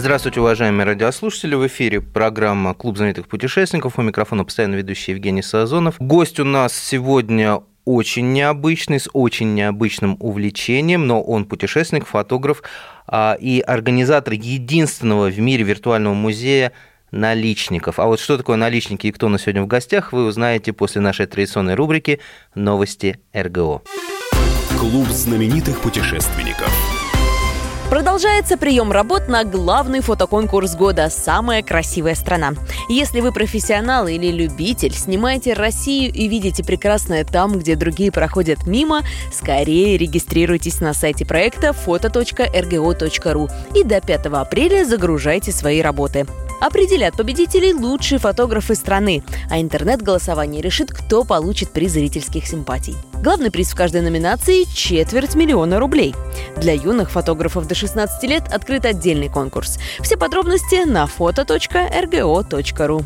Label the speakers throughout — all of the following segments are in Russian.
Speaker 1: Здравствуйте, уважаемые радиослушатели. В эфире программа «Клуб знаменитых путешественников». У микрофона постоянно ведущий Евгений Сазонов. Гость у нас сегодня очень необычный, с очень необычным увлечением, но он путешественник, фотограф а, и организатор единственного в мире виртуального музея наличников. А вот что такое наличники и кто у нас сегодня в гостях, вы узнаете после нашей традиционной рубрики «Новости РГО».
Speaker 2: Клуб знаменитых путешественников.
Speaker 3: Продолжается прием работ на главный фотоконкурс года «Самая красивая страна». Если вы профессионал или любитель, снимаете Россию и видите прекрасное там, где другие проходят мимо, скорее регистрируйтесь на сайте проекта foto.rgo.ru и до 5 апреля загружайте свои работы. Определят победителей лучшие фотографы страны, а интернет-голосование решит, кто получит приз зрительских симпатий. Главный приз в каждой номинации – четверть миллиона рублей. Для юных фотографов до 16 лет открыт отдельный конкурс. Все подробности на foto.rgo.ru.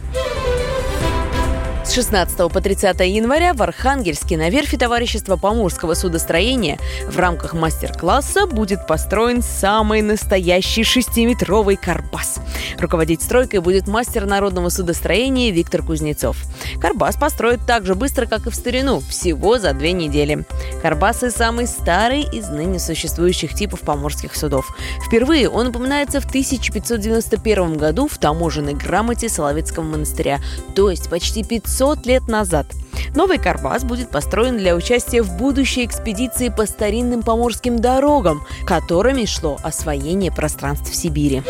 Speaker 3: С 16 по 30 января в Архангельске на верфи товарищества Поморского судостроения в рамках мастер-класса будет построен самый настоящий шестиметровый карбас. Руководить стройкой будет мастер народного судостроения Виктор Кузнецов. Карбас построят так же быстро, как и в старину, всего за две недели. Карбасы – самый старый из ныне существующих типов поморских судов. Впервые он упоминается в 1591 году в таможенной грамоте Соловецкого монастыря, то есть почти 500 лет назад. Новый карбас будет построен для участия в будущей экспедиции по старинным поморским дорогам, которыми шло освоение пространств Сибири.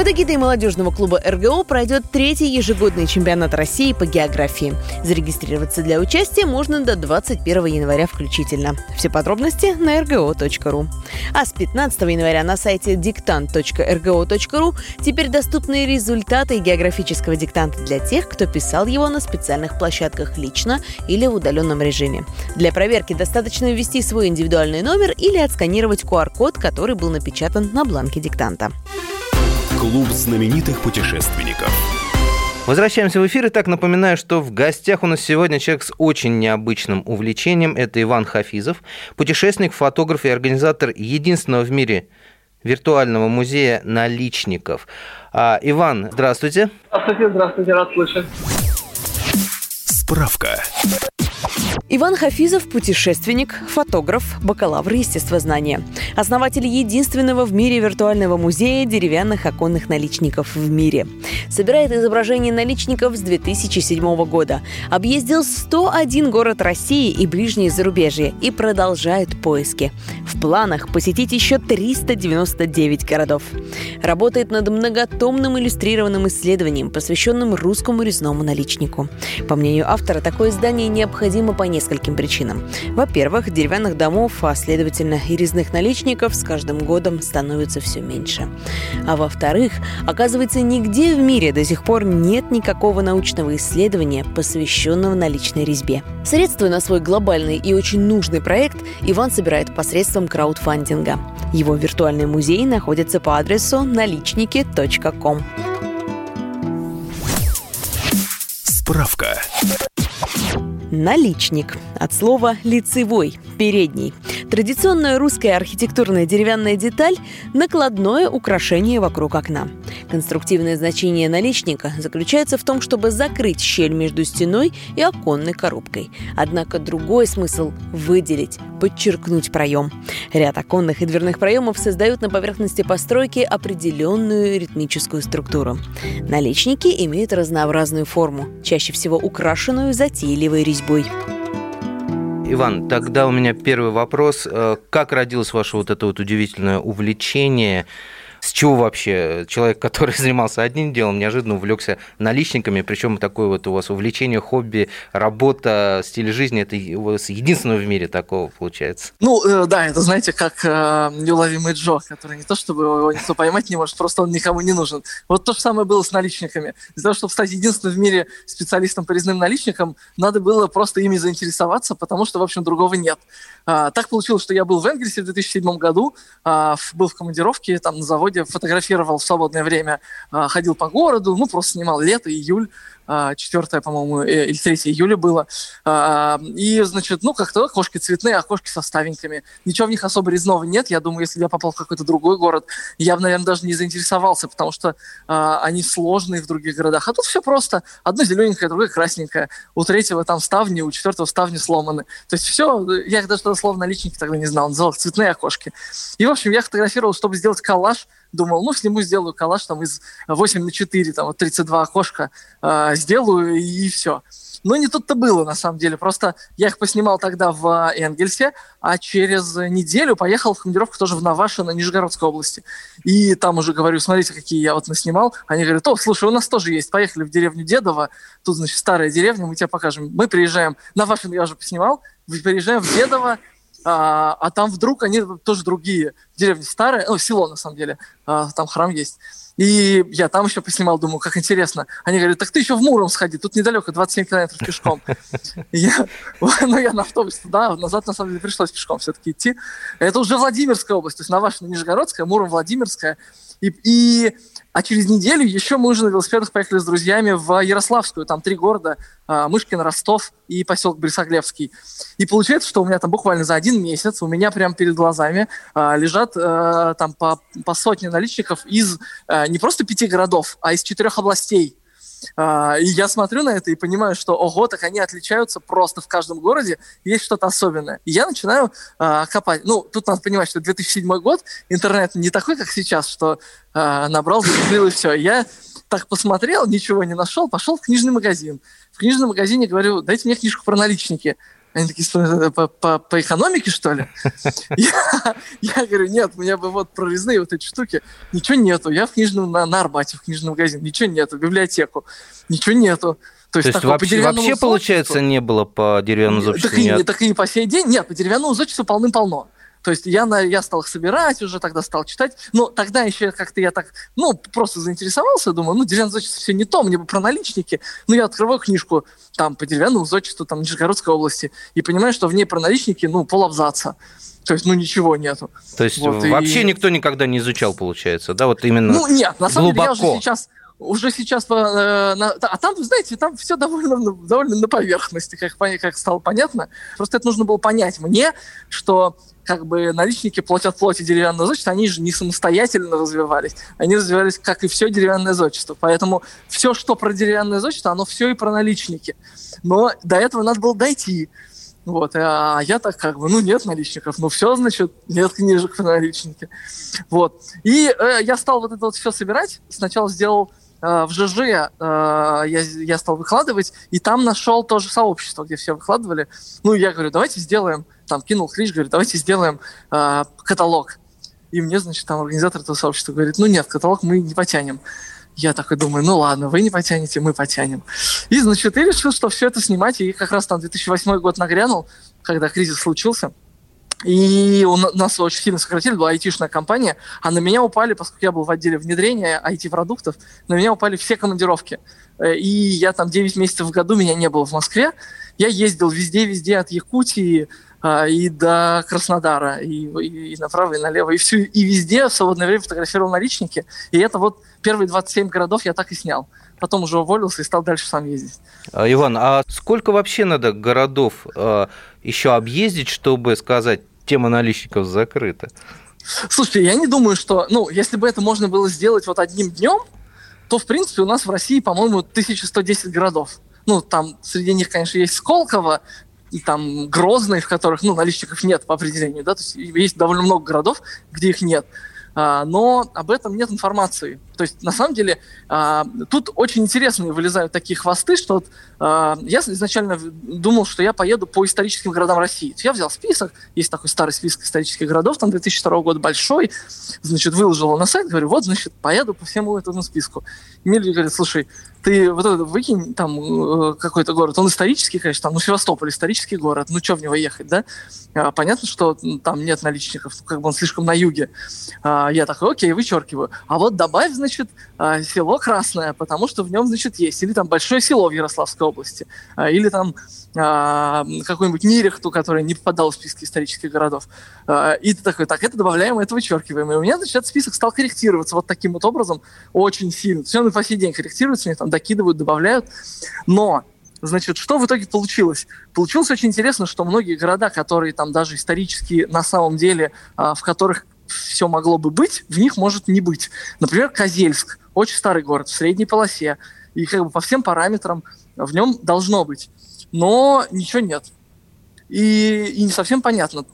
Speaker 3: Под эгидой молодежного клуба РГО пройдет третий январный чемпионат России по географии. Зарегистрироваться для участия можно до 21 января включительно. Все подробности на rgo.ru. А с 15 января на сайте диктант.rgo.ru теперь доступны результаты географического диктанта для тех, кто писал его на специальных площадках лично или в удаленном режиме. Для проверки достаточно ввести свой индивидуальный номер или отсканировать QR-код, который был напечатан на бланке диктанта.
Speaker 2: Клуб знаменитых путешественников.
Speaker 1: Возвращаемся в эфир. И так напоминаю, что в гостях у нас сегодня человек с очень необычным увлечением. Это Иван Хафизов, путешественник, фотограф и организатор единственного в мире виртуального музея наличников. А, Иван, здравствуйте.
Speaker 4: Здравствуйте, здравствуйте, рад слышать.
Speaker 2: Справка.
Speaker 3: Иван Хафизов – путешественник, фотограф, бакалавр естествознания. Основатель единственного в мире виртуального музея деревянных оконных наличников в мире. Собирает изображения наличников с 2007 года. Объездил 101 город России и ближние зарубежья и продолжает поиски. В планах посетить еще 399 городов. Работает над многотомным иллюстрированным исследованием, посвященным русскому резному наличнику. По мнению автора, такое издание необходимо по нескольким причинам. Во-первых, деревянных домов, а следовательно и резных наличников с каждым годом становится все меньше. А во-вторых, оказывается, нигде в мире до сих пор нет никакого научного исследования, посвященного наличной резьбе. Средства на свой глобальный и очень нужный проект Иван собирает посредством краудфандинга. Его виртуальный музей находится по адресу наличники.ком.
Speaker 2: Справка.
Speaker 3: Наличник. От слова «лицевой», «передний». Традиционная русская архитектурная деревянная деталь – накладное украшение вокруг окна. Конструктивное значение наличника заключается в том, чтобы закрыть щель между стеной и оконной коробкой. Однако другой смысл – выделить, подчеркнуть проем. Ряд оконных и дверных проемов создают на поверхности постройки определенную ритмическую структуру. Наличники имеют разнообразную форму, чаще всего украшенную затейливой резьбой.
Speaker 1: Иван, тогда у меня первый вопрос. Э, как родилось ваше вот это вот удивительное увлечение С чего вообще человек, который занимался одним делом, неожиданно увлекся наличниками, причем такое вот у вас увлечение, хобби, работа, стиль жизни, это у вас единственное в мире такого получается?
Speaker 5: Ну, э, да, это, знаете, как э, неуловимый Джо, который не то, чтобы его никто поймать не может, просто он никому не нужен. Вот то же самое было с наличниками. Для того, чтобы стать единственным в мире специалистом по резным наличникам, надо было просто ими заинтересоваться, потому что, в общем, другого нет. А, так получилось, что я был в Энгельсе в 2007 году, а, был в командировке там на заводе, фотографировал в свободное время, а, ходил по городу, ну, просто снимал лето, июль, 4, по-моему, э, или 3 июля было. И, значит, ну, как-то окошки цветные, окошки со ставеньками. Ничего в них особо резного нет. Я думаю, если бы я попал в какой-то другой город, я бы, наверное, даже не заинтересовался, потому что они сложные в других городах. А тут все просто. Одно зелененькое, другое красненькое. У третьего там ставни, у четвертого ставни сломаны. То есть все, я даже это слово наличники тогда не знал, называл их цветные окошки. И, в общем, я фотографировал, чтобы сделать коллаж – думал, ну, сниму, сделаю коллаж там из 8 на 4, там вот 32 окошка э, сделаю и, и все. Но не тут-то было, на самом деле. Просто я их поснимал тогда в Энгельсе, а через неделю поехал в командировку тоже в Навашино, Нижегородской области. И там уже говорю, смотрите, какие я вот наснимал. Они говорят, о, слушай, у нас тоже есть. Поехали в деревню Дедово. Тут, значит, старая деревня, мы тебе покажем. Мы приезжаем, Навашино я уже поснимал, приезжаем в Дедово, а, а там вдруг они тоже другие. Деревня старая, ну, село на самом деле, а, там храм есть. И я там еще поснимал, думаю, как интересно. Они говорят, так ты еще в Муром сходи, тут недалеко, 27 километров пешком. Я, ну, я на автобусе, да, назад на самом деле пришлось пешком все-таки идти. Это уже Владимирская область, то есть Навашино, Нижегородская, Муром, Владимирская. И, и а через неделю еще мы уже на велосипедах поехали с друзьями в Ярославскую, там три города, а, Мышкин, Ростов и поселок Борисоглебский. И получается, что у меня там буквально за один месяц у меня прямо перед глазами а, лежат а, там по, по сотне наличников из не просто пяти городов, а из четырех областей. А, и я смотрю на это и понимаю, что ого, так они отличаются просто в каждом городе, есть что-то особенное. И я начинаю а, копать. Ну, тут надо понимать, что 2007 год, интернет не такой, как сейчас, что а, набрал, закупил и все. Я так посмотрел, ничего не нашел, пошел в книжный магазин. В книжном магазине говорю, дайте мне книжку про наличники. Они такие, по, по, по экономике, что ли? я, я говорю, нет, у меня бы вот прорезные вот эти штуки. Ничего нету. Я в книжном, на, на Арбате, в книжном магазине. Ничего нету. В библиотеку. Ничего нету.
Speaker 1: То есть, То есть вообще, вообще получается, не было по деревянному зодчеству?
Speaker 5: Так и, так и по сей день нет, по деревянному зодчеству полным-полно. То есть я, я стал их собирать уже, тогда стал читать. Но тогда еще как-то я так, ну, просто заинтересовался, думаю, ну, деревянное зодчество все не то, мне бы про наличники. Ну, я открываю книжку там по деревянному зодчеству там Нижегородской области и понимаю, что в ней про наличники, ну, полабзаца. То есть, ну, ничего нету.
Speaker 1: То есть вот, вообще и... никто никогда не изучал, получается, да? Вот именно
Speaker 5: Ну, нет, на самом глубоко. деле я уже сейчас уже сейчас, э, на, а там, знаете, там все довольно, довольно на поверхности, как, как стало понятно. Просто это нужно было понять мне, что как бы наличники плоть от плоти деревянного зодчества, они же не самостоятельно развивались. Они развивались, как и все деревянное зодчество. Поэтому все, что про деревянное зодчество, оно все и про наличники. Но до этого надо было дойти. Вот, а я так как бы, ну, нет наличников, ну, все, значит, нет книжек про наличники. Вот. И э, я стал вот это вот все собирать. Сначала сделал в ЖЖ э, я, я стал выкладывать, и там нашел тоже сообщество, где все выкладывали. Ну, я говорю, давайте сделаем, там кинул клич, говорю, давайте сделаем э, каталог. И мне, значит, там организатор этого сообщества говорит, ну нет, каталог мы не потянем. Я такой думаю, ну ладно, вы не потянете, мы потянем. И, значит, я решил, что все это снимать, и как раз там 2008 год нагрянул, когда кризис случился. И у нас очень сильно сократили, была айтишная компания, а на меня упали, поскольку я был в отделе внедрения IT-продуктов, на меня упали все командировки. Э, и я там 9 месяцев в году, меня не было в Москве. Я ездил везде-везде от Якутии а, и до Краснодара, и, и, и направо, и налево, и, всю, и везде в свободное время фотографировал наличники. И это вот первые 27 городов я так и снял потом уже уволился и стал дальше сам ездить.
Speaker 1: А, Иван, а сколько вообще надо городов э, еще объездить, чтобы сказать, тема наличников закрыта.
Speaker 5: Слушайте, я не думаю, что, ну, если бы это можно было сделать вот одним днем, то, в принципе, у нас в России, по-моему, 1110 городов. Ну, там среди них, конечно, есть Сколково, и там Грозный, в которых, ну, наличников нет по определению, да, то есть есть довольно много городов, где их нет. А, но об этом нет информации. То есть, на самом деле, э, тут очень интересные вылезают такие хвосты, что вот, э, я изначально думал, что я поеду по историческим городам России. Я взял список, есть такой старый список исторических городов, там 2002 года большой, значит, выложил его на сайт, говорю, вот, значит, поеду по всему этому списку. И мне люди говорят, слушай, ты вот это выкинь там э, какой-то город, он исторический, конечно, там, ну, Севастополь исторический город, ну, что в него ехать, да? А, понятно, что там нет наличников, как бы он слишком на юге. А, я такой, окей, вычеркиваю. А вот добавь, значит, а, село Красное, потому что в нем, значит, есть. Или там большое село в Ярославской области. А, или там а, какой-нибудь Нерехту, который не попадал в списки исторических городов. И ты такой, так, это добавляем, это вычеркиваем. И у меня, значит, этот список стал корректироваться вот таким вот образом очень сильно. Все он и по сей день корректируется, мне там докидывают, добавляют. Но Значит, что в итоге получилось? Получилось очень интересно, что многие города, которые там даже исторически на самом деле, в которых все могло бы быть, в них может не быть. Например, Козельск, очень старый город в средней полосе, и как бы по всем параметрам в нем должно быть но ничего нет. И, и не совсем понятно.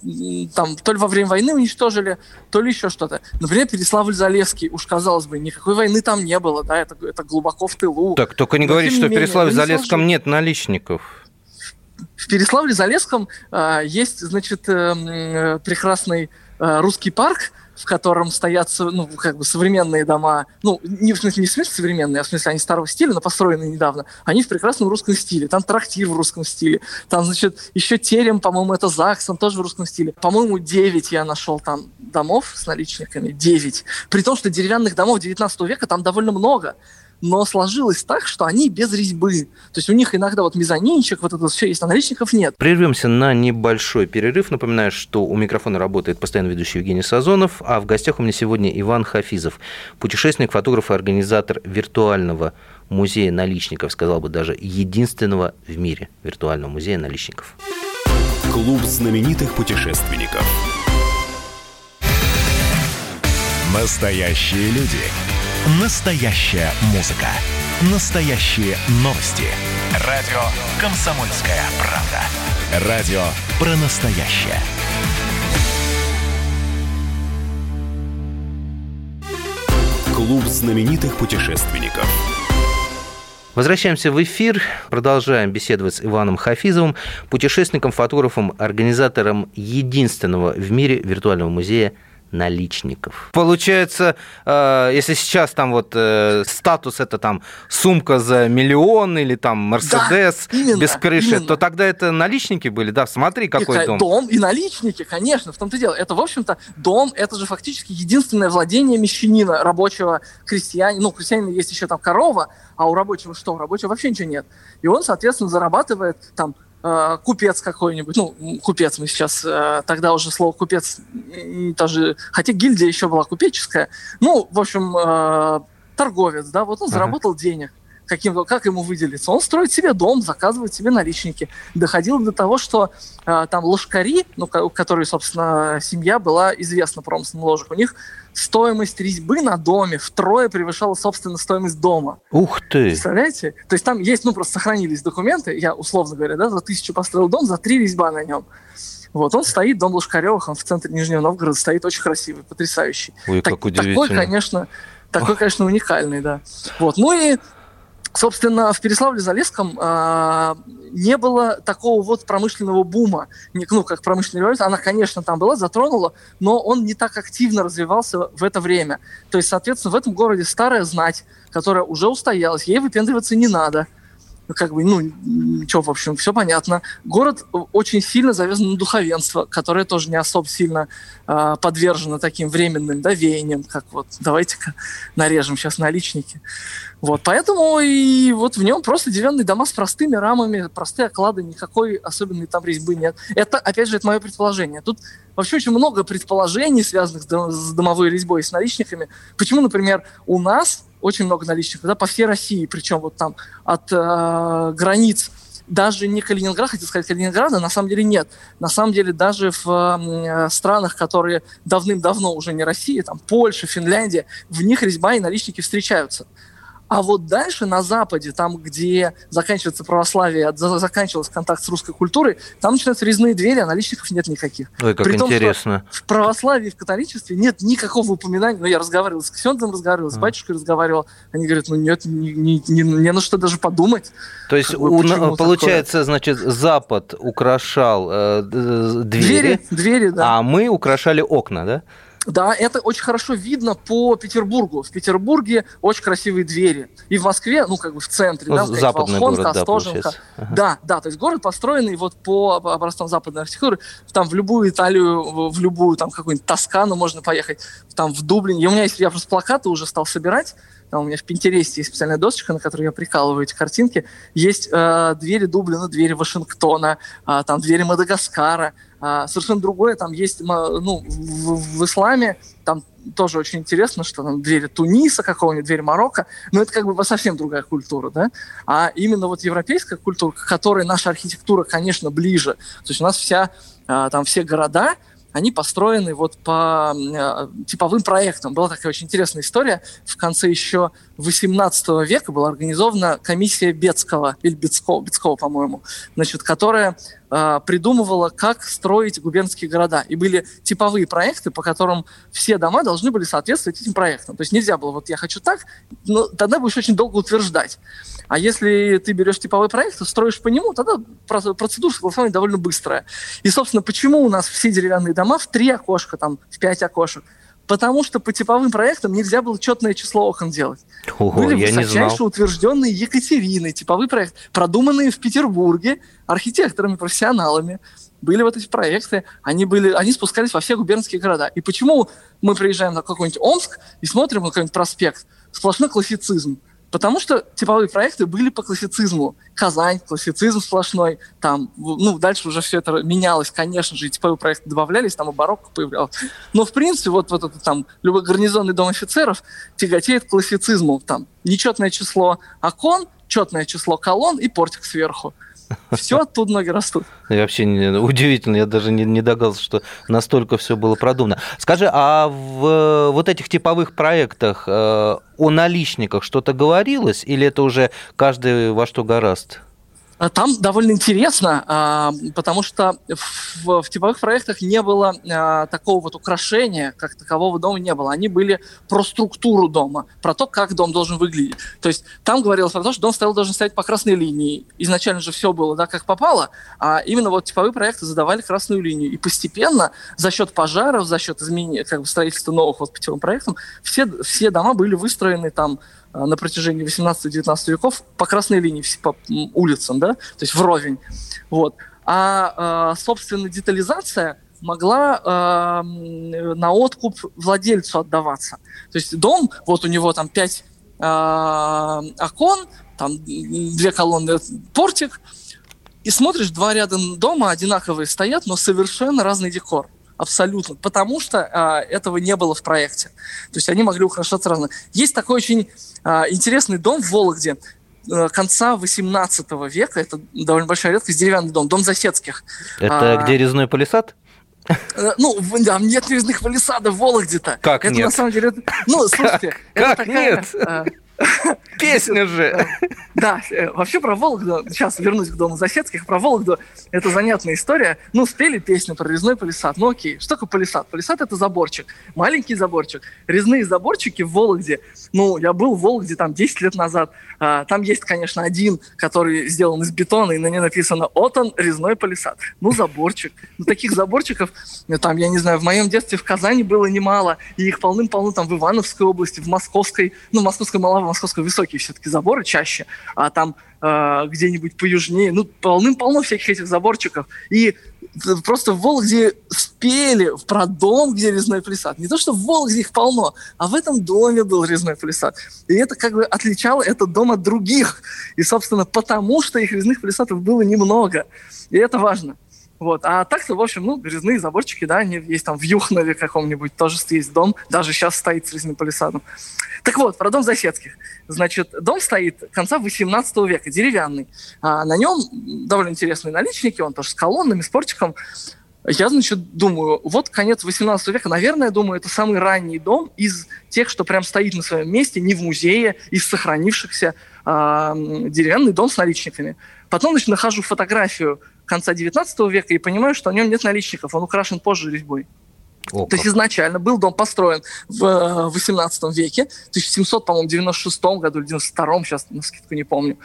Speaker 5: Там то ли во время войны уничтожили, то ли еще что-то. Например, Переславль-Залесский, уж казалось бы, никакой войны там не было, да, это, это глубоко в тылу.
Speaker 1: Так, только не говорить, что в Переславле-Залесском нет наличников.
Speaker 5: В Переславле-Залесском э, есть, значит, э, э, прекрасный э, русский парк, в котором стоят ну, как бы современные дома, ну, не в смысле, не в смысле современные, а в смысле они старого стиля, но построенные недавно, они в прекрасном русском стиле. Там трактир в русском стиле, там, значит, еще терем, по-моему, это ЗАГС, он тоже в русском стиле. По-моему, 9 я нашел там домов с наличниками, 9. При том, что деревянных домов 19 века там довольно много но сложилось так, что они без резьбы. То есть у них иногда вот мезонинчик, вот это все есть, а наличников нет.
Speaker 1: Прервемся на небольшой перерыв. Напоминаю, что у микрофона работает постоянно ведущий Евгений Сазонов, а в гостях у меня сегодня Иван Хафизов, путешественник, фотограф и организатор виртуального музея наличников, сказал бы даже единственного в мире виртуального музея наличников.
Speaker 2: Клуб знаменитых путешественников.
Speaker 6: Настоящие люди. Настоящая музыка. Настоящие новости. Радио «Комсомольская правда». Радио про настоящее.
Speaker 2: Клуб знаменитых путешественников.
Speaker 1: Возвращаемся в эфир, продолжаем беседовать с Иваном Хафизовым, путешественником, фотографом, организатором единственного в мире виртуального музея наличников. Получается, э, если сейчас там вот э, статус это там сумка за миллион или там Мерседес да, без крыши, именно. то тогда это наличники были, да? Смотри, какой и, дом.
Speaker 5: Дом и наличники, конечно, в том-то дело. Это, в общем-то, дом, это же фактически единственное владение мещанина, рабочего крестьянина. Ну, крестьянина есть еще там корова, а у рабочего что? У рабочего вообще ничего нет. И он, соответственно, зарабатывает там Э, купец какой-нибудь, ну, купец мы сейчас, э, тогда уже слово купец тоже, хотя гильдия еще была купеческая, ну, в общем, э, торговец, да, вот он заработал ага. денег, каким, как ему выделиться? Он строит себе дом, заказывает себе наличники. Доходило до того, что э, там ложкари, ну, у которой, собственно, семья была известна промыслом ложек, у них стоимость резьбы на доме втрое превышала, собственно, стоимость дома.
Speaker 1: Ух ты!
Speaker 5: Представляете? То есть там есть, ну, просто сохранились документы, я условно говоря, да, за тысячу построил дом, за три резьба на нем. Вот, он стоит, дом Лошкаревых, он в центре Нижнего Новгорода стоит очень красивый, потрясающий.
Speaker 1: Ой, так, как удивительно.
Speaker 5: Такой, конечно, такой, конечно, уникальный, да. Вот, ну и Собственно, в Переславле-Залесском э, не было такого вот промышленного бума, ну, как промышленная революция. Она, конечно, там была, затронула, но он не так активно развивался в это время. То есть, соответственно, в этом городе старая знать, которая уже устоялась, ей выпендриваться не надо как бы, ну, что, в общем, все понятно. Город очень сильно завязан на духовенство, которое тоже не особо сильно э, подвержено таким временным да, веяниям, как вот давайте-ка нарежем сейчас наличники. Вот, поэтому и вот в нем просто деревянные дома с простыми рамами, простые оклады, никакой особенной там резьбы нет. Это, опять же, это мое предположение. Тут вообще очень много предположений, связанных с домовой резьбой и с наличниками. Почему, например, у нас очень много наличников, да, по всей России, причем вот там от э, границ даже не Калининград, хотел сказать Калининграда, на самом деле нет. На самом деле даже в э, странах, которые давным-давно уже не Россия, там Польша, Финляндия, в них резьба и наличники встречаются. А вот дальше на Западе, там, где заканчивается православие, заканчивался контакт с русской культурой, там начинаются резные двери, а наличников нет никаких.
Speaker 1: Ой, как При интересно.
Speaker 5: Том, в православии, в католичестве нет никакого упоминания. Ну, я разговаривал с ксензом, разговаривал, с батюшкой разговаривал. Они говорят, ну нет, не, не, не, не на что даже подумать.
Speaker 1: То есть, у, получается, такое? значит, Запад украшал э, двери,
Speaker 5: двери, двери да.
Speaker 1: а мы украшали окна, да?
Speaker 5: Да, это очень хорошо видно по Петербургу. В Петербурге очень красивые двери. И в Москве, ну, как бы в центре, ну, да,
Speaker 1: Западный
Speaker 5: Волхонка,
Speaker 1: город,
Speaker 5: Остоженка. Да, ага. да, да, то есть город построенный вот по образцам западной архитектуры. Там в любую Италию, в любую там какую-нибудь Тоскану можно поехать, там в Дублин. И у меня есть, я просто плакаты уже стал собирать. Там у меня в Пинтересте есть специальная досочка, на которой я прикалываю эти картинки. Есть э, двери Дублина, двери Вашингтона, э, там двери Мадагаскара, а, совершенно другое, там есть, ну, в, в исламе, там тоже очень интересно, что там двери Туниса какого-нибудь, двери Марокко, но это как бы совсем другая культура, да, а именно вот европейская культура, к которой наша архитектура, конечно, ближе, то есть у нас вся, а, там все города, они построены вот по э, типовым проектам. Была такая очень интересная история. В конце еще 18 века была организована комиссия Бецкого, или Бецкого, Бецкого по-моему, значит, которая э, придумывала, как строить губернские города. И были типовые проекты, по которым все дома должны были соответствовать этим проектам. То есть нельзя было, вот я хочу так, но тогда будешь очень долго утверждать. А если ты берешь типовой проект, строишь по нему, тогда процедура согласования довольно быстрая. И, собственно, почему у нас все деревянные дома в три окошка, там, в пять окошек? Потому что по типовым проектам нельзя было четное число окон делать.
Speaker 1: Ого, Были я
Speaker 5: высочайше утвержденные Екатериной типовые проекты, продуманные в Петербурге архитекторами-профессионалами. Были вот эти проекты, они, были, они спускались во все губернские города. И почему мы приезжаем на какой-нибудь Омск и смотрим на какой-нибудь проспект? Сплошной классицизм. Потому что типовые проекты были по классицизму. Казань, классицизм сплошной. Там, ну, дальше уже все это менялось, конечно же, и типовые проекты добавлялись, там и барокко появлялось. Но, в принципе, вот, вот это там, любой гарнизонный дом офицеров тяготеет к классицизму. Там, нечетное число окон, четное число колонн и портик сверху. Все оттуда ноги растут.
Speaker 1: И вообще удивительно, я даже не, не догадался, что настолько все было продумано. Скажи, а в вот этих типовых проектах э, о наличниках что-то говорилось, или это уже каждый во что гораст?
Speaker 5: А там довольно интересно, а, потому что в, в типовых проектах не было а, такого вот украшения, как такового дома не было. Они были про структуру дома, про то, как дом должен выглядеть. То есть там говорилось про то, что дом стоял, должен стоять по красной линии. Изначально же все было, да, как попало, а именно вот типовые проекты задавали красную линию. И постепенно за счет пожаров, за счет изменения, как бы строительства новых вот по типовым проектам, все, все дома были выстроены там Э, на протяжении 18-19 веков по красной линии, по улицам, да, то есть вровень. Вот. А, э, собственно, детализация могла э, на откуп владельцу отдаваться. То есть дом, вот у него там пять э, окон, там две колонны, портик, и смотришь, два ряда дома одинаковые стоят, но совершенно разный декор абсолютно, потому что а, этого не было в проекте. То есть они могли украшаться разно. Есть такой очень а, интересный дом в Вологде, а, конца 18 века, это довольно большая редкость, деревянный дом, дом Засецких.
Speaker 1: Это а, где резной палисад?
Speaker 5: Э, ну, да, нет резных палисадов в Вологде-то.
Speaker 1: Как
Speaker 5: это
Speaker 1: нет?
Speaker 5: на самом деле... Ну, слушайте,
Speaker 1: как, как нет? Песня же!
Speaker 5: Да, э, вообще про Вологду, сейчас вернусь к дому Засецких, про Вологду, это занятная история. Ну, спели песню про резной палисад. Ну, окей, что такое палисад? Палисад – это заборчик, маленький заборчик. Резные заборчики в Вологде, ну, я был в Вологде там 10 лет назад, а, там есть, конечно, один, который сделан из бетона, и на ней написано «Вот он, резной палисад». Ну, заборчик. Ну, таких заборчиков, ну, там, я не знаю, в моем детстве в Казани было немало, и их полным-полно там в Ивановской области, в Московской, ну, в Московской Малаве, Московской высокие все-таки заборы чаще, а там э, где-нибудь поюжнее, ну, полным-полно всяких этих заборчиков. И просто в Вологде спели про дом, где резной палисад. Не то, что в Вологде их полно, а в этом доме был резной палисад. И это как бы отличало этот дом от других. И, собственно, потому что их резных палисадов было немного. И это важно. Вот. А так-то, в общем, ну, резные заборчики, да, они есть там в Юхнове каком-нибудь, тоже есть дом, даже сейчас стоит с резным палисадом. Так вот, про дом Засецких. Значит, дом стоит конца 18 века, деревянный. А на нем довольно интересные наличники, он тоже с колоннами, с портиком. Я, значит, думаю, вот конец 18 века, наверное, думаю, это самый ранний дом из тех, что прям стоит на своем месте, не в музее, из сохранившихся э, деревянный дом с наличниками. Потом, значит, нахожу фотографию конца 19 века и понимаю, что на нем нет наличников, он украшен позже резьбой. О, То есть изначально был дом построен в 18 э, веке, 1700, по-моему, 96 году или 92 сейчас на скидку не помню.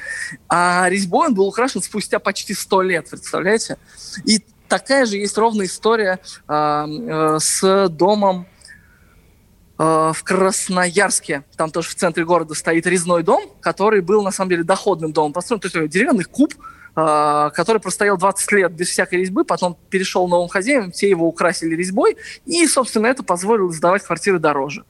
Speaker 5: А резьбой он был украшен спустя почти 100 лет, представляете? И такая же есть ровная история э, э, с домом э, в Красноярске. Там тоже в центре города стоит резной дом, который был на самом деле доходным домом. Построен, то есть деревянный куб, э, который простоял 20 лет без всякой резьбы, потом перешел новым хозяевам, все его украсили резьбой, и, собственно, это позволило сдавать квартиры дороже.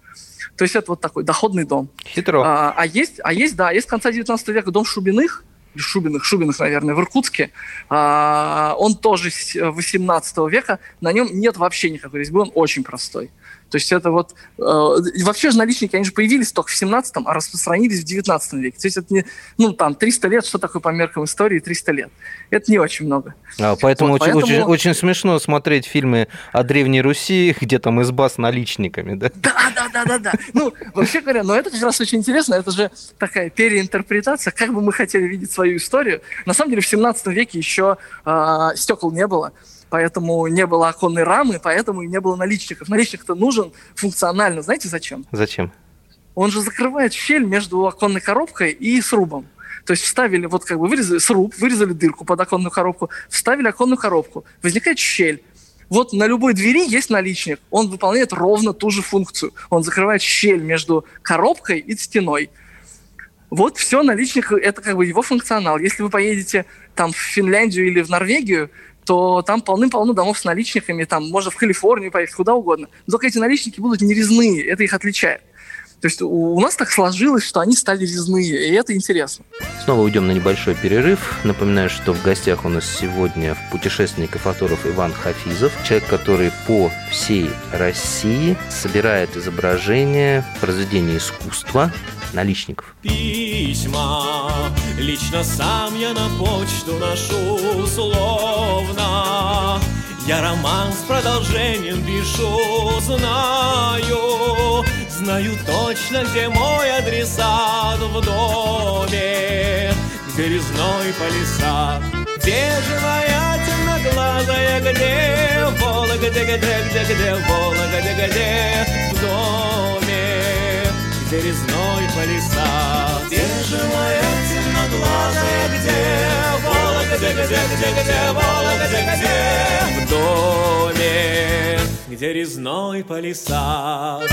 Speaker 5: То есть это вот такой доходный дом.
Speaker 1: Хитро.
Speaker 5: А, а есть, а есть, да, есть с конца 19 века дом Шубиных, Шубиных, Шубиных, наверное, в Иркутске. А, он тоже 18 века. На нем нет вообще никакой резьбы, он очень простой. То есть это вот... Э, вообще же наличники, они же появились только в 17-м, а распространились в 19 веке. То есть это не... Ну, там, 300 лет, что такое по меркам истории 300 лет? Это не очень много.
Speaker 1: А, поэтому, вот, очень, поэтому очень, очень смешно смотреть фильмы о Древней Руси, где там изба с наличниками, да?
Speaker 5: Да, да, да, да, да. Ну, вообще говоря, но это как раз очень интересно. Это же такая переинтерпретация, как бы мы хотели видеть свою историю. На самом деле в 17 веке еще э, стекол не было поэтому не было оконной рамы, поэтому и не было наличников. Наличник-то нужен функционально. Знаете зачем?
Speaker 1: Зачем?
Speaker 5: Он же закрывает щель между оконной коробкой и срубом. То есть вставили, вот как бы вырезали сруб, вырезали дырку под оконную коробку, вставили оконную коробку. Возникает щель. Вот на любой двери есть наличник. Он выполняет ровно ту же функцию. Он закрывает щель между коробкой и стеной. Вот все, наличник – это как бы его функционал. Если вы поедете там в Финляндию или в Норвегию, то там полным-полно домов с наличниками, там можно в Калифорнию поехать, куда угодно. Но только эти наличники будут не резные, это их отличает. То есть у, нас так сложилось, что они стали резные, и это интересно.
Speaker 1: Снова уйдем на небольшой перерыв. Напоминаю, что в гостях у нас сегодня путешественник и фотограф Иван Хафизов, человек, который по всей России собирает изображения произведения искусства наличников.
Speaker 7: Письма лично сам я на почту ношу словно я роман с продолжением пишу, знаю Знаю точно, где мой адресат в доме. Где резной палисад Где же моя темноглазая, где Волга, где, где, где, где Волга, где, где В доме, где резной палисад Где же моя темноглазая, где Волга, где, где, где, где Волга, где, где В доме, где резной палисад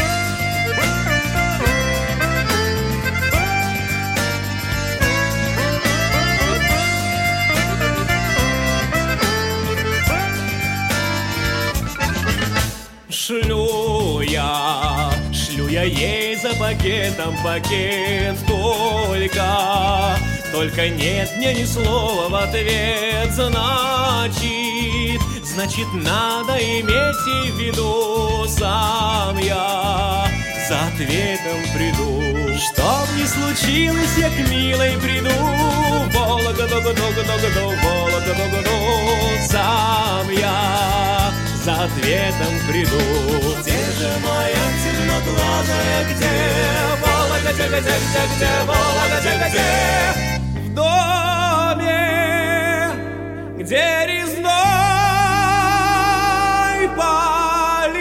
Speaker 7: шлю я, шлю я ей за пакетом пакет. Только, только нет мне ни слова в ответ, значит, значит надо иметь в виду сам я за ответом приду. Чтоб не случилось, я к милой приду, Волга, дога, дога, дога, дога, Волга, дога, дога, сам я за ответом приду. Где же моя темноглазая, где Волга, где, где, где, где, Волга, где, где? В доме, где резной палисад.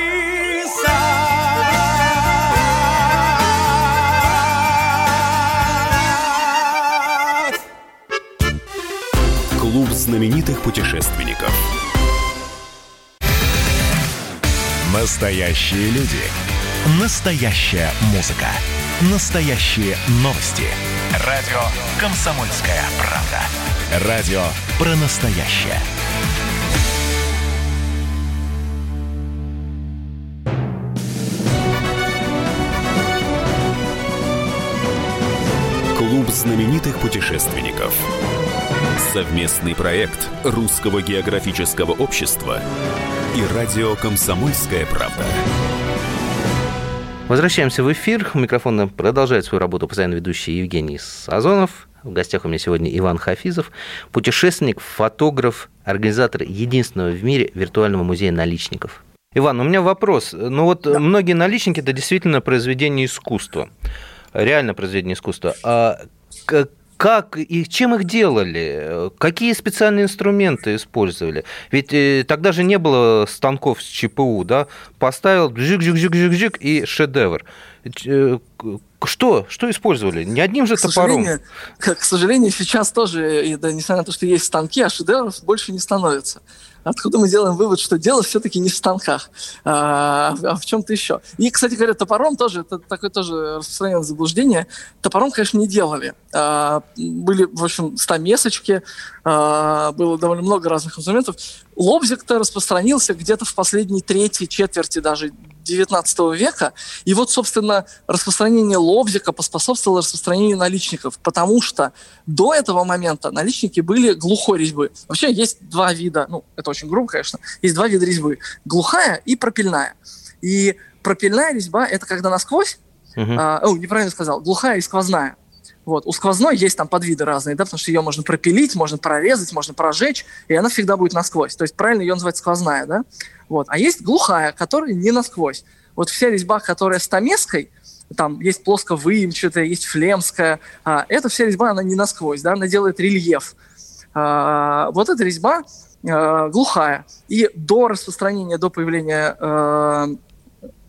Speaker 2: Клуб знаменитых путешественников.
Speaker 6: Настоящие люди. Настоящая музыка. Настоящие новости. Радио «Комсомольская правда». Радио про настоящее.
Speaker 2: Клуб знаменитых путешественников. Совместный проект Русского географического общества и радио «Комсомольская правда».
Speaker 1: Возвращаемся в эфир. У микрофона продолжает свою работу постоянно ведущий Евгений Сазонов. В гостях у меня сегодня Иван Хафизов, путешественник, фотограф, организатор единственного в мире виртуального музея наличников. Иван, у меня вопрос. Ну вот да. многие наличники – это действительно произведение искусства. Реально произведение искусства. А как и чем их делали? Какие специальные инструменты использовали? Ведь э, тогда же не было станков с ЧПУ, да? Поставил жик-жик-жик-жик-жик и шедевр. Э, что? Что использовали? Не одним же
Speaker 5: к
Speaker 1: топором.
Speaker 5: Сожалению, к, к сожалению, сейчас тоже, да, несмотря на то, что есть станки, а шедевров больше не становится откуда мы делаем вывод, что дело все-таки не в станках, а, а в чем-то еще. И, кстати говоря, топором тоже, это такое тоже распространенное заблуждение, топором, конечно, не делали. А, были, в общем, стамесочки, а, было довольно много разных инструментов. Лобзик-то распространился где-то в последней третьей четверти даже 19 века. И вот, собственно, распространение лобзика поспособствовало распространению наличников, потому что до этого момента наличники были глухой резьбы. Вообще есть два вида, ну, это очень грубо, конечно, есть два вида резьбы. Глухая и пропильная. И пропильная резьба – это когда насквозь, uh-huh. а, о, неправильно сказал, глухая и сквозная. Вот. У сквозной есть там подвиды разные, да, потому что ее можно пропилить, можно прорезать, можно прожечь, и она всегда будет насквозь. То есть правильно ее называть сквозная, да? Вот. А есть глухая, которая не насквозь. Вот вся резьба, которая с томеской, там есть плоско-выемчатая, есть флемская, а, эта вся резьба, она не насквозь, да, она делает рельеф. А, вот эта резьба а, глухая. И до распространения, до появления а,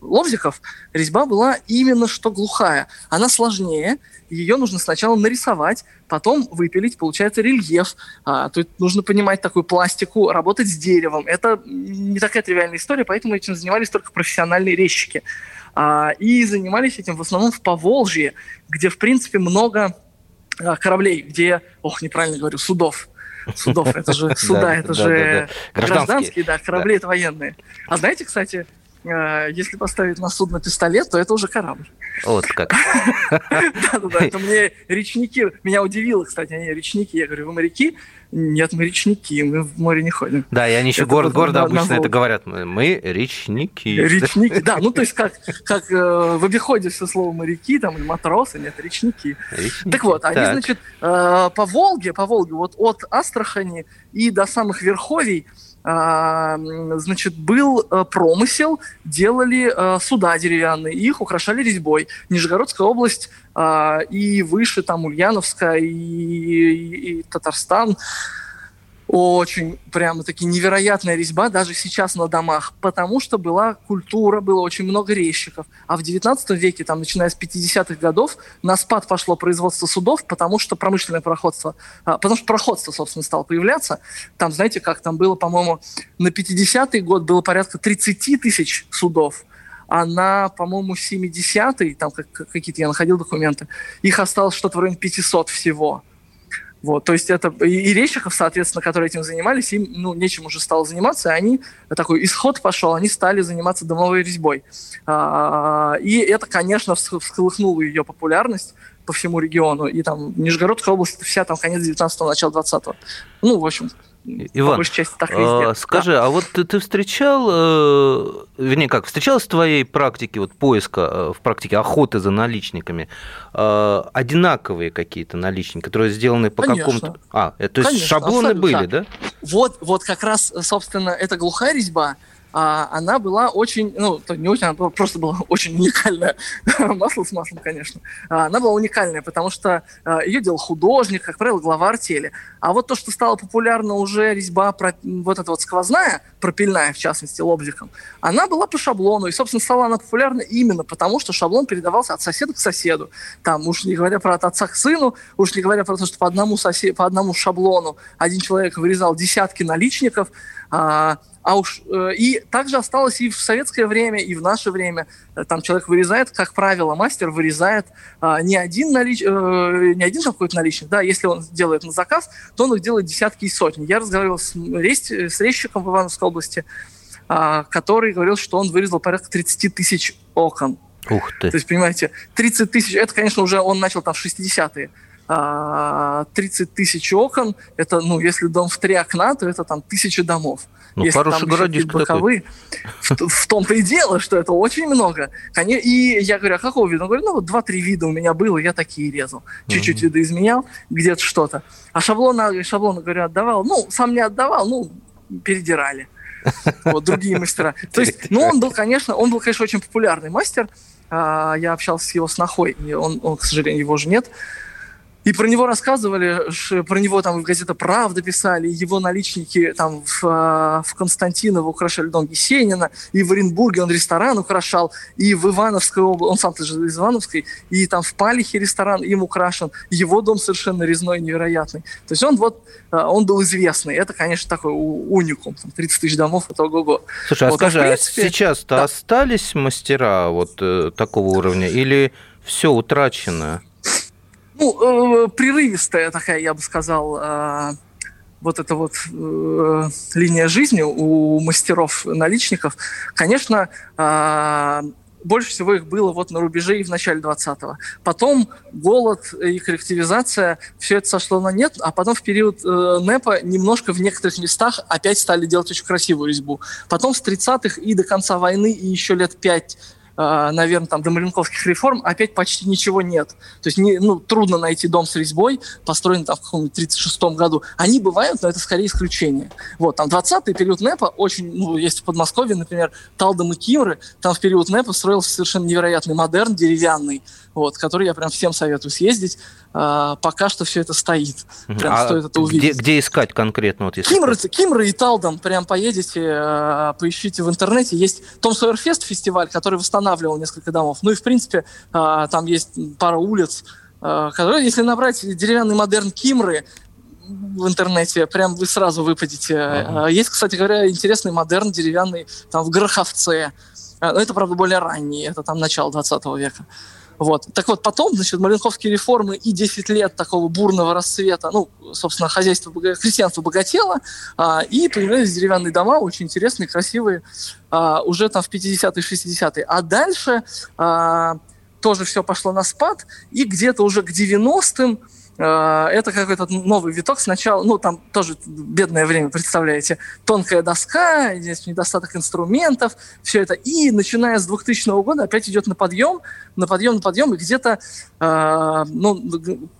Speaker 5: лобзиков резьба была именно что глухая. Она сложнее, ее нужно сначала нарисовать, потом выпилить, получается рельеф. А, тут нужно понимать такую пластику, работать с деревом. Это не такая тривиальная история, поэтому этим занимались только профессиональные резчики. А, и занимались этим в основном в Поволжье, где, в принципе, много а, кораблей, где, ох, неправильно говорю, судов. Судов, это же суда, это же гражданские, да, корабли это военные. А знаете, кстати, если поставить на судно пистолет, то это уже корабль.
Speaker 1: Вот как.
Speaker 5: Да-да-да, это мне речники, меня удивило, кстати, они речники, я говорю, вы моряки? Нет, мы речники, мы в море не ходим.
Speaker 1: Да, и они еще город, города обычно это говорят, мы речники.
Speaker 5: Речники, да, ну то есть как, как э, в обиходе все слово моряки там или матросы, нет, речники. Так вот, они, значит, э, по Волге, по Волге, вот от Астрахани и до самых Верховий значит, был э, промысел, делали э, суда деревянные, их украшали резьбой. Нижегородская область а, и выше, там, Ульяновская и, и, и Татарстан – очень прямо-таки невероятная резьба даже сейчас на домах, потому что была культура, было очень много резчиков. А в 19 веке, там, начиная с 50-х годов, на спад пошло производство судов, потому что промышленное проходство, а, потому что проходство, собственно, стало появляться. Там, знаете, как там было, по-моему, на 50-й год было порядка 30 тысяч судов, а на, по-моему, 70-й, там как, какие-то я находил документы, их осталось что-то в районе 500 всего. Вот, то есть это и, и Речиков, соответственно, которые этим занимались, им ну, нечем уже стало заниматься, и они, такой исход пошел, они стали заниматься домовой резьбой. А, и это, конечно, всколыхнуло ее популярность по всему региону. И там Нижегородская область, вся там конец 19-го, начало 20-го. Ну, в общем,
Speaker 1: Иван, по большей части так везде. А, скажи, да. а вот ты, ты встречал, э, вернее как, встречалась в твоей практике вот поиска, э, в практике охоты за наличниками, э, одинаковые какие-то наличники, которые сделаны по какому-то... А, то есть Конечно, шаблоны были, да?
Speaker 5: Вот, вот как раз, собственно, эта глухая резьба, а, она была очень, ну, не очень, она просто была очень уникальная. Масло с маслом, конечно. А, она была уникальная, потому что а, ее делал художник, как правило, глава артели. А вот то, что стало популярно уже резьба, про, вот эта вот сквозная, пропильная, в частности, лобзиком, она была по шаблону. И, собственно, стала она популярна именно потому, что шаблон передавался от соседа к соседу. Там, уж не говоря про от отца к сыну, уж не говоря про то, что по одному, сосед, по одному шаблону один человек вырезал десятки наличников, а, а уж э, и также осталось и в советское время, и в наше время. Э, там человек вырезает, как правило, мастер вырезает а, не один налич, э, не один какой-то наличник, да, если он делает на заказ, то он их делает десятки и сотни. Я разговаривал с, рест, с резчиком в Ивановской области, а, который говорил, что он вырезал порядка 30 тысяч окон.
Speaker 1: Ух ты.
Speaker 5: То есть, понимаете, 30 тысяч, это, конечно, уже он начал там в 60-е. 30 тысяч окон, это, ну, если дом в три окна, то это там тысяча домов.
Speaker 1: Ну,
Speaker 5: если
Speaker 1: хороший
Speaker 5: там
Speaker 1: городишко
Speaker 5: боковые, в, в том-то и дело, что это очень много. И я говорю, а какого вида? Он говорит, ну, вот два-три вида у меня было, я такие резал. Чуть-чуть видоизменял, где-то что-то. А шаблоны, шаблоны, говорю, отдавал. Ну, сам не отдавал, ну, передирали. Вот, другие мастера. То есть, ну, он был, конечно, он был, конечно, очень популярный мастер. А, Я общался с его снохой, и он, он, к сожалению, его уже нет. И про него рассказывали, про него там в газета «Правда» писали, его наличники там в, а, в Константиново украшали дом Есенина, и в Оренбурге он ресторан украшал, и в Ивановской области, он сам тоже из Ивановской, и там в Палихе ресторан им украшен, его дом совершенно резной, невероятный. То есть он вот, а, он был известный. Это, конечно, такой уникум, там 30 тысяч домов, это ого-го.
Speaker 1: Слушай, а
Speaker 5: Вот, а
Speaker 1: скажи, а
Speaker 5: принципе,
Speaker 1: сейчас-то
Speaker 5: да.
Speaker 1: остались мастера вот э, такого уровня или все утрачено?
Speaker 5: Ну, э, прерывистая такая, я бы сказал, э, вот эта вот э, линия жизни у мастеров-наличников. Конечно, э, больше всего их было вот на рубеже и в начале 20-го. Потом голод и коллективизация, все это сошло на нет, а потом в период э, НЭПа немножко в некоторых местах опять стали делать очень красивую резьбу. Потом с 30-х и до конца войны, и еще лет пять наверное, там до Маленковских реформ опять почти ничего нет. То есть не, ну, трудно найти дом с резьбой, построенный там в каком-нибудь 36-м году. Они бывают, но это скорее исключение. Вот, там 20-й период НЭПа очень, ну, есть в Подмосковье, например, Талдом и Кимры, там в период НЭПа строился совершенно невероятный модерн, деревянный, вот, который я прям всем советую съездить. А, пока что все это стоит. Прям
Speaker 1: А
Speaker 5: стоит это
Speaker 1: где,
Speaker 5: увидеть.
Speaker 1: где искать конкретно? Вот, если
Speaker 5: Кимры, Кимры и Талдом, прям поедете, э, поищите в интернете. Есть Том Сойерфест фестиваль, который восстанавливал несколько домов. Ну и, в принципе, э, там есть пара улиц, которые, если набрать деревянный модерн Кимры, в интернете, прям вы сразу выпадете. Э, Есть, кстати говоря, интересный модерн деревянный там в Гороховце. Но это, правда, более ранний, это там начало 20 века. Вот. Так вот, потом, значит, Маленковские реформы и 10 лет такого бурного расцвета, ну, собственно, хозяйство, крестьянство богатело, а, и появлялись деревянные дома, очень интересные, красивые, а, уже там в 50-е, 60-е. А дальше а, тоже все пошло на спад, и где-то уже к 90-м а, это какой-то новый виток. Сначала, ну, там тоже бедное время, представляете, тонкая доска, здесь недостаток инструментов, все это. И начиная с 2000 года опять идет на подъем, на подъем, на подъем, и где-то, э, ну,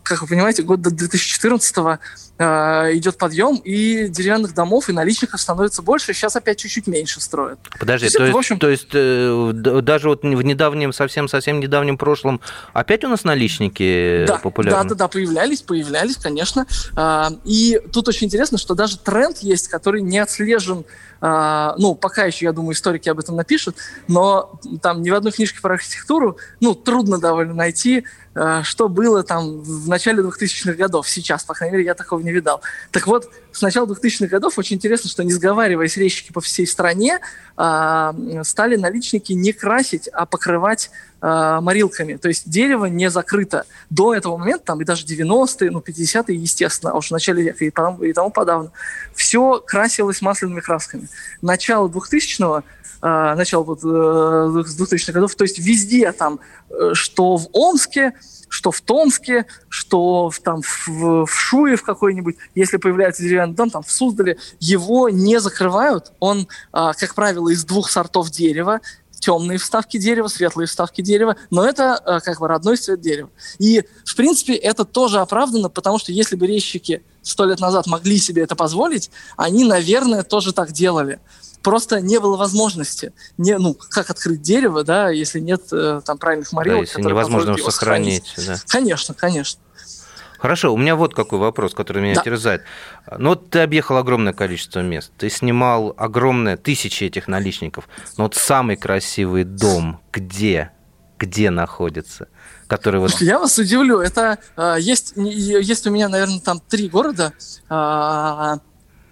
Speaker 5: как вы понимаете, год до 2014 э, идет подъем, и деревянных домов и наличников становится больше, сейчас опять чуть-чуть меньше строят.
Speaker 1: Подожди,
Speaker 5: То есть
Speaker 1: то
Speaker 5: это,
Speaker 1: есть,
Speaker 5: в общем-
Speaker 1: то есть э, даже вот в недавнем, совсем-совсем недавнем прошлом опять у нас наличники
Speaker 5: да,
Speaker 1: популярны?
Speaker 5: Да, да, да, появлялись, появлялись, конечно. А, И тут очень интересно, что даже тренд есть, который не отслежен. А, Ну, пока еще, я думаю, историки об этом напишут, но там ни в одной книжке про архитектуру, ну, трудно довольно найти, а, что было там в начале 2000-х годов. Сейчас, по крайней мере, я такого не видал. Так вот, с начала 2000-х годов очень интересно, что не сговариваясь резчики по всей стране, а, стали наличники не красить, а покрывать а, морилками. То есть дерево не закрыто. До этого момента, там и даже 90-е, ну 50-е, естественно, а уж в начале века и, потом- и тому подавно, все красилось масляными красками. Начало 2000-го, а, начало вот, э, с 2000-х годов, то есть везде там, э, что в Омске, что в Томске, что в, там, в, в Шуе в какой-нибудь, если появляется деревянный дом, там в Суздале, его не закрывают. Он, а, как правило, из двух сортов дерева, темные вставки дерева, светлые вставки дерева, но это э, как бы родной цвет дерева. И, в принципе, это тоже оправдано, потому что если бы резчики сто лет назад могли себе это позволить, они, наверное, тоже так делали. Просто не было возможности. Не, ну, как открыть дерево, да, если нет э, там правильных
Speaker 1: Да,
Speaker 5: морилок,
Speaker 1: если невозможно его
Speaker 5: его
Speaker 1: сохранить. Да.
Speaker 5: Конечно, конечно.
Speaker 1: Хорошо, у меня вот какой вопрос, который меня
Speaker 5: Да.
Speaker 1: терзает. Ну, вот ты объехал огромное количество мест, ты снимал огромное, тысячи этих наличников, но вот самый красивый дом где? Где находится? Который вот...
Speaker 5: Я вас удивлю. Это э, есть, есть у меня, наверное, там три города. А,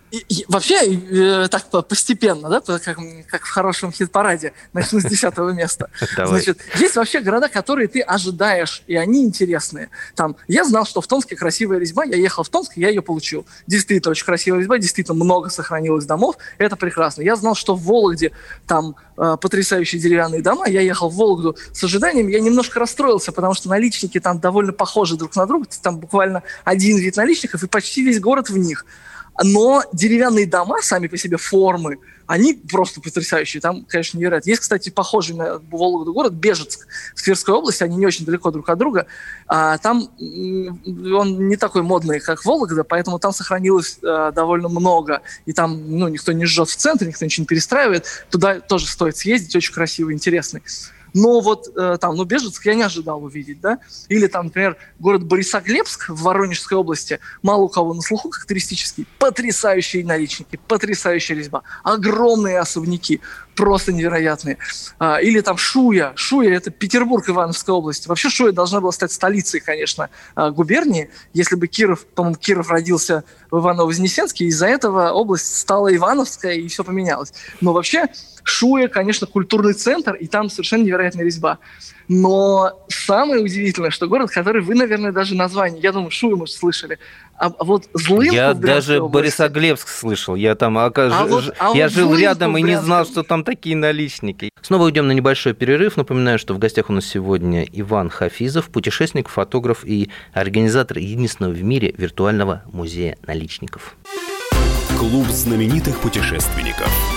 Speaker 5: и, и, вообще, э, так постепенно, да, как, как в хорошем хит-параде, начну с десятого места. Значит, есть вообще города, которые ты ожидаешь, и они интересные. Там, я знал, что в Томске красивая резьба, я ехал в Томск, я ее получил. Действительно, очень красивая резьба, действительно много сохранилось домов, это прекрасно. Я знал, что в Вологде там э, потрясающие деревянные дома, я ехал в Вологду с ожиданием, я немножко расстроился, потому что наличники там довольно похожи друг на друга, там буквально один вид наличников, и почти весь город в них – но деревянные дома сами по себе формы, они просто потрясающие. Там, конечно, невероятно. Есть, кстати, похожий на Вологду город, Бежецк в Тверской области, они не очень далеко друг от друга. А там он не такой модный, как Вологда, поэтому там сохранилось а, довольно много. И там ну, никто не жжет в центре, никто ничего не перестраивает. Туда тоже стоит съездить, очень красивый, интересный но вот э, там, ну, Бежецк я не ожидал увидеть, да, или там, например, город Борисоглебск в Воронежской области, мало у кого на слуху, как туристический, потрясающие наличники, потрясающая резьба, огромные особняки, просто невероятные. А, или там Шуя. Шуя – это Петербург Ивановской области. Вообще Шуя должна была стать столицей, конечно, а, губернии. Если бы Киров, по-моему, Киров родился в Иваново-Вознесенске, из-за этого область стала Ивановская, и все поменялось. Но вообще Шуя, конечно, культурный центр, и там совершенно невероятная резьба. Но самое удивительное, что город, который вы, наверное, даже название, я думаю, Шуя, может, слышали, а, а вот Злынку
Speaker 1: Я даже области, Борисоглебск слышал. Я там а, а вот, а я вот жил рядом и не знал, что там такие наличники. Снова уйдем на небольшой перерыв. Напоминаю, что в гостях у нас сегодня Иван Хафизов, путешественник, фотограф и организатор единственного в мире виртуального музея наличников.
Speaker 2: Клуб знаменитых путешественников.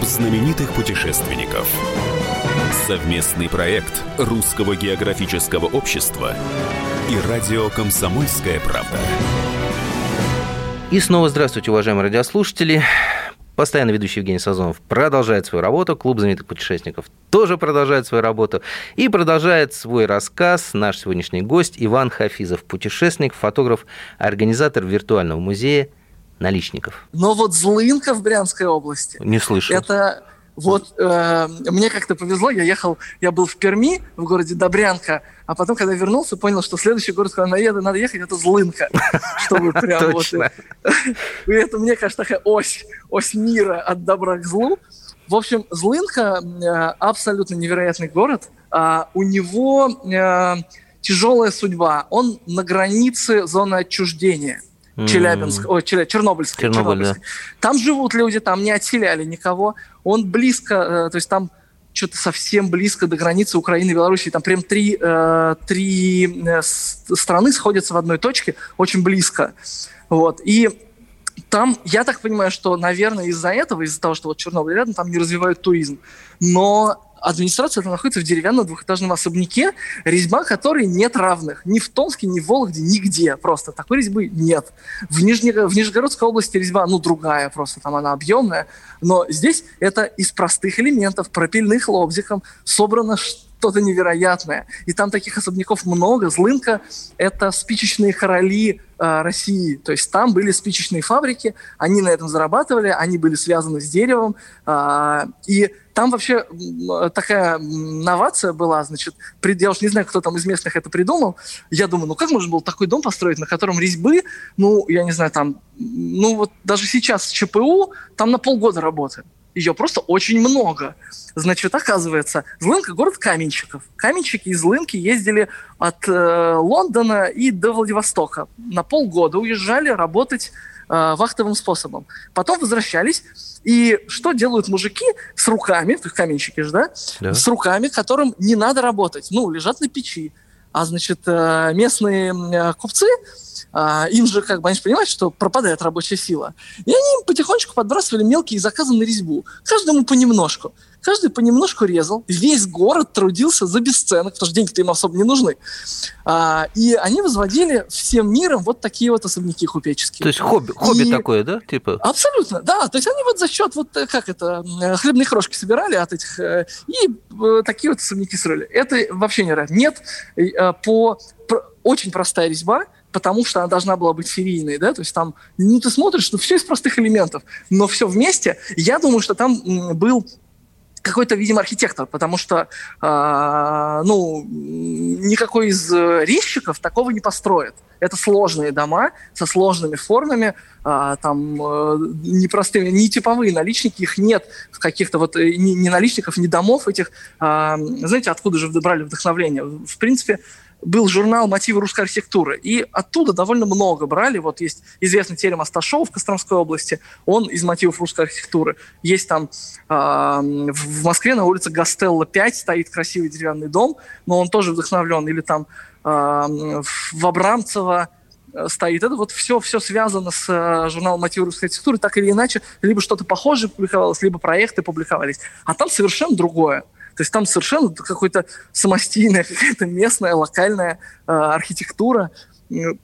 Speaker 2: Клуб знаменитых путешественников. Совместный проект Русского географического общества и радио «Комсомольская правда».
Speaker 1: И снова здравствуйте, уважаемые радиослушатели. Постоянно ведущий Евгений Сазонов продолжает свою работу, клуб знаменитых путешественников тоже продолжает свою работу и продолжает свой рассказ наш сегодняшний гость Иван Хафизов, путешественник, фотограф, организатор виртуального музея наличников.
Speaker 5: Но вот Злынка в Брянской области.
Speaker 1: Не слышал.
Speaker 5: Это вот э, мне как-то повезло, я ехал, я был в Перми, в городе Добрянка, а потом, когда вернулся, понял, что следующий город, куда наеду, надо ехать, это Злынка. Чтобы прям вот... И это, мне кажется, такая ось, ось мира от добра к злу. В общем, Злынка э, абсолютно невероятный город. А у него э, тяжелая судьба. Он на границе зоны отчуждения. Челябинск, ой, Челя, Чернобыльск,
Speaker 1: Чернобыль, Чернобыльск. Да.
Speaker 5: Там живут люди, там не отселяли никого. Он близко, э, то есть там что-то совсем близко до границы Украины и Белоруссии. Там прям три, э, три э, страны сходятся в одной точке, очень близко. Вот. И там, я так понимаю, что, наверное, из-за этого, из-за того, что вот Чернобыль рядом, там не развивают туризм. Но администрация это находится в деревянном двухэтажном особняке, резьба которой нет равных. Ни в Томске, ни в Вологде, нигде просто. Такой резьбы нет. В, Нижне, в Нижегородской области резьба, ну, другая просто, там она объемная. Но здесь это из простых элементов, пропильных лобзиком, собрано что-то невероятное. И там таких особняков много. Злынка – это спичечные короли России. То есть там были спичечные фабрики, они на этом зарабатывали, они были связаны с деревом. Э, и там вообще такая новация была, значит, я уж не знаю, кто там из местных это придумал. Я думаю, ну как можно было такой дом построить, на котором резьбы, ну, я не знаю, там, ну вот даже сейчас ЧПУ там на полгода работает ее просто очень много. Значит, оказывается, Злынка – город каменщиков. Каменщики из Злынки ездили от э, Лондона и до Владивостока. На полгода уезжали работать э, вахтовым способом. Потом возвращались. И что делают мужики с руками, каменщики же, да? да? С руками, которым не надо работать. Ну, лежат на печи. А, значит, э, местные э, купцы а, им же, как бы, они же понимают, что пропадает рабочая сила. И они потихонечку подбрасывали мелкие заказы на резьбу. Каждому понемножку. Каждый понемножку резал, весь город трудился за бесценок, потому что деньги-то им особо не нужны. А, и они возводили всем миром вот такие вот особняки купеческие.
Speaker 1: То есть хобби, хобби и... такое, да? Типа?
Speaker 5: Абсолютно, да. То есть они вот за счет вот, э, как это, э, хлебные крошки собирали от этих, э, и такие вот особняки строили. Это вообще не нравится. Нет, по очень простая резьба, потому что она должна была быть серийной, да, то есть там, ну, ты смотришь, что все из простых элементов, но все вместе. Я думаю, что там был какой-то, видимо, архитектор, потому что, э, ну, никакой из резчиков такого не построит. Это сложные дома со сложными формами, э, там э, непростые, не типовые наличники, их нет в каких-то вот э, ни, ни наличников, ни домов этих. Э, знаете, откуда же брали вдохновление? В принципе, был журнал «Мотивы русской архитектуры», и оттуда довольно много брали. Вот есть известный терем Асташов в Костромской области, он из «Мотивов русской архитектуры». Есть там э, в Москве на улице Гастелла 5 стоит красивый деревянный дом, но он тоже вдохновлен. Или там э, в Абрамцево э, стоит. Это вот все, все связано с э, журналом «Мотивы русской архитектуры», так или иначе, либо что-то похожее публиковалось, либо проекты публиковались. А там совершенно другое. То есть там совершенно какой-то самостийная, какая-то местная, локальная э, архитектура,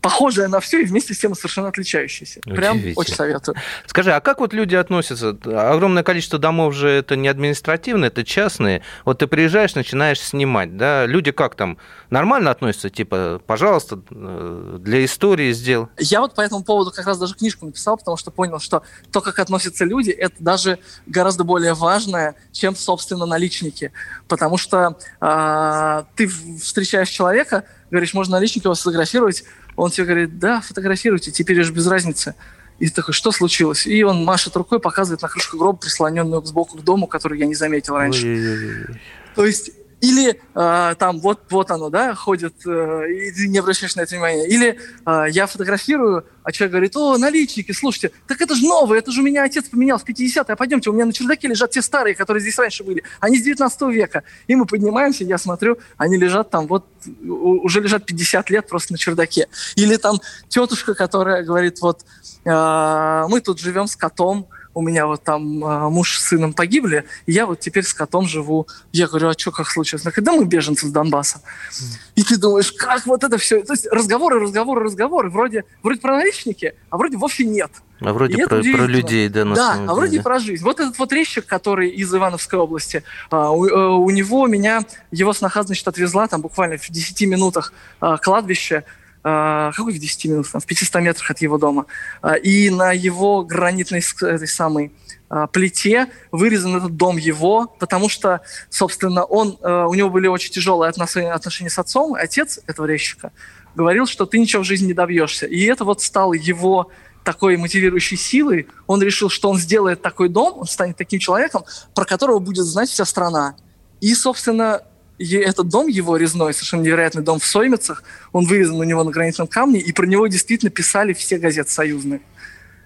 Speaker 5: похожая на все и вместе с тем совершенно отличающаяся. Прям очень советую.
Speaker 1: Скажи, а как вот люди относятся? Огромное количество домов же это не административные, это частные. Вот ты приезжаешь, начинаешь снимать, да? Люди как там? Нормально относятся? Типа, пожалуйста, э, для истории сделал.
Speaker 5: Я вот по этому поводу как раз даже книжку написал, потому что понял, что то, как относятся люди, это даже гораздо более важное, чем, собственно, наличники. Потому что э, ты встречаешь человека, говоришь, можно наличники вас сфотографировать? Он тебе говорит, да, фотографируйте, теперь уж без разницы. И такой, что случилось? И он машет рукой, показывает на крышку гроба, прислоненную сбоку к дому, который я не заметил раньше. Ой-ой-ой. То есть или э, там вот, вот оно, да, ходит, э, и не обращаешь на это внимания. Или э, я фотографирую, а человек говорит, о, наличники, слушайте, так это же новые, это же у меня отец поменял в 50-е, а пойдемте, у меня на чердаке лежат те старые, которые здесь раньше были, они с 19 века. И мы поднимаемся, я смотрю, они лежат там вот, уже лежат 50 лет просто на чердаке. Или там тетушка, которая говорит, вот, э, мы тут живем с котом, у меня вот там а, муж с сыном погибли, и я вот теперь с котом живу. Я говорю, а что, как случилось? Она говорит, да мы беженцы с Донбасса. Mm. И ты думаешь, как вот это все? То есть разговоры, разговоры, разговоры. Вроде, вроде про наличники, а вроде вовсе нет.
Speaker 1: А вроде про, про людей, да,
Speaker 5: на Да, а вроде деле. про жизнь. Вот этот вот резчик, который из Ивановской области, а, у, э, у него меня, его сноха, значит, отвезла там буквально в 10 минутах а, кладбище, какой в 10 минутах, в 500 метрах от его дома. А, и на его гранитной этой самой а, плите вырезан этот дом его, потому что, собственно, он, у него были очень тяжелые отношения, с отцом, отец этого резчика говорил, что ты ничего в жизни не добьешься. И это вот стало его такой мотивирующей силой. Он решил, что он сделает такой дом, он станет таким человеком, про которого будет знать вся страна. И, собственно, и этот дом его резной, совершенно невероятный дом в Соймицах, он вырезан у него на гранитном камне, и про него действительно писали все газеты союзные.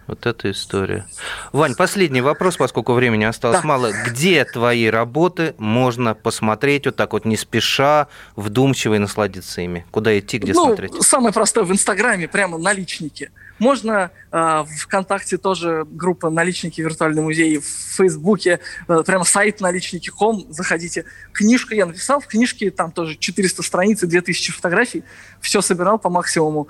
Speaker 1: Вот эта история. Вань, последний вопрос, поскольку времени осталось да. мало. Где твои работы можно посмотреть вот так вот не спеша, вдумчиво и насладиться ими? Куда идти, где
Speaker 5: ну,
Speaker 1: смотреть?
Speaker 5: Самое простое в Инстаграме, прямо наличники. Можно э, ВКонтакте тоже группа «Наличники. Виртуальный музей», в Фейсбуке э, прямо сайт наличники.ком, заходите. Книжку я написал, в книжке там тоже 400 страниц и 2000 фотографий. Все собирал по максимуму,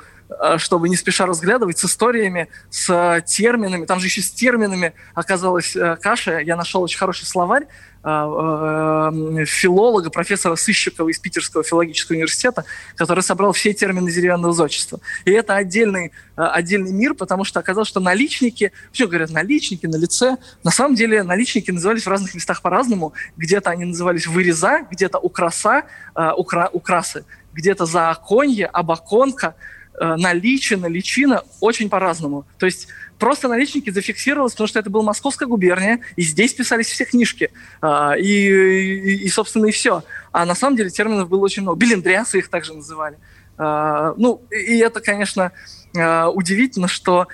Speaker 5: чтобы не спеша разглядывать, с историями, с терминами. Там же еще с терминами оказалась э, каша. Я нашел очень хороший словарь, э, филолога, профессора Сыщикова из Питерского филологического университета, который собрал все термины деревянного зодчества. И это отдельный, э, отдельный мир, потому что оказалось, что наличники, все говорят наличники, на лице, на самом деле наличники назывались в разных местах по-разному. Где-то они назывались выреза, где-то украса, э, укра, украсы, где-то заоконье, обоконка, наличина, личина, очень по-разному. То есть просто наличники зафиксировалось, потому что это была Московская губерния, и здесь писались все книжки. А, и, и, и, собственно, и все. А на самом деле терминов было очень много. Белиндриасы их также называли. А, ну, и это, конечно, а, удивительно, что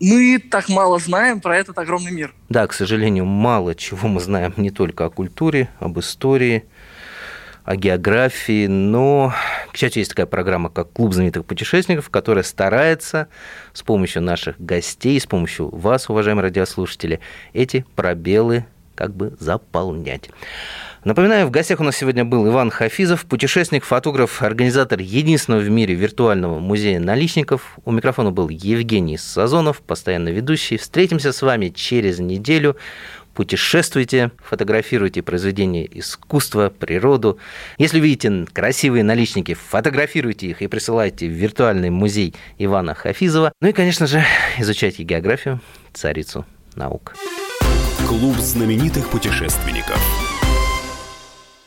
Speaker 5: мы так мало знаем про этот огромный мир.
Speaker 1: Да, к сожалению, мало чего мы знаем не только о культуре, об истории, о географии, но, к счастью, есть такая программа, как «Клуб знаменитых путешественников», которая старается с помощью наших гостей, с помощью вас, уважаемые радиослушатели, эти пробелы как бы заполнять. Напоминаю, в гостях у нас сегодня был Иван Хафизов, путешественник, фотограф, организатор единственного в мире виртуального музея наличников. У микрофона был Евгений Сазонов, постоянно ведущий. Встретимся с вами через неделю. Путешествуйте, фотографируйте произведения искусства, природу. Если видите красивые наличники, фотографируйте их и присылайте в виртуальный музей Ивана Хафизова. Ну и, конечно же, изучайте географию, царицу наук.
Speaker 2: Клуб знаменитых путешественников.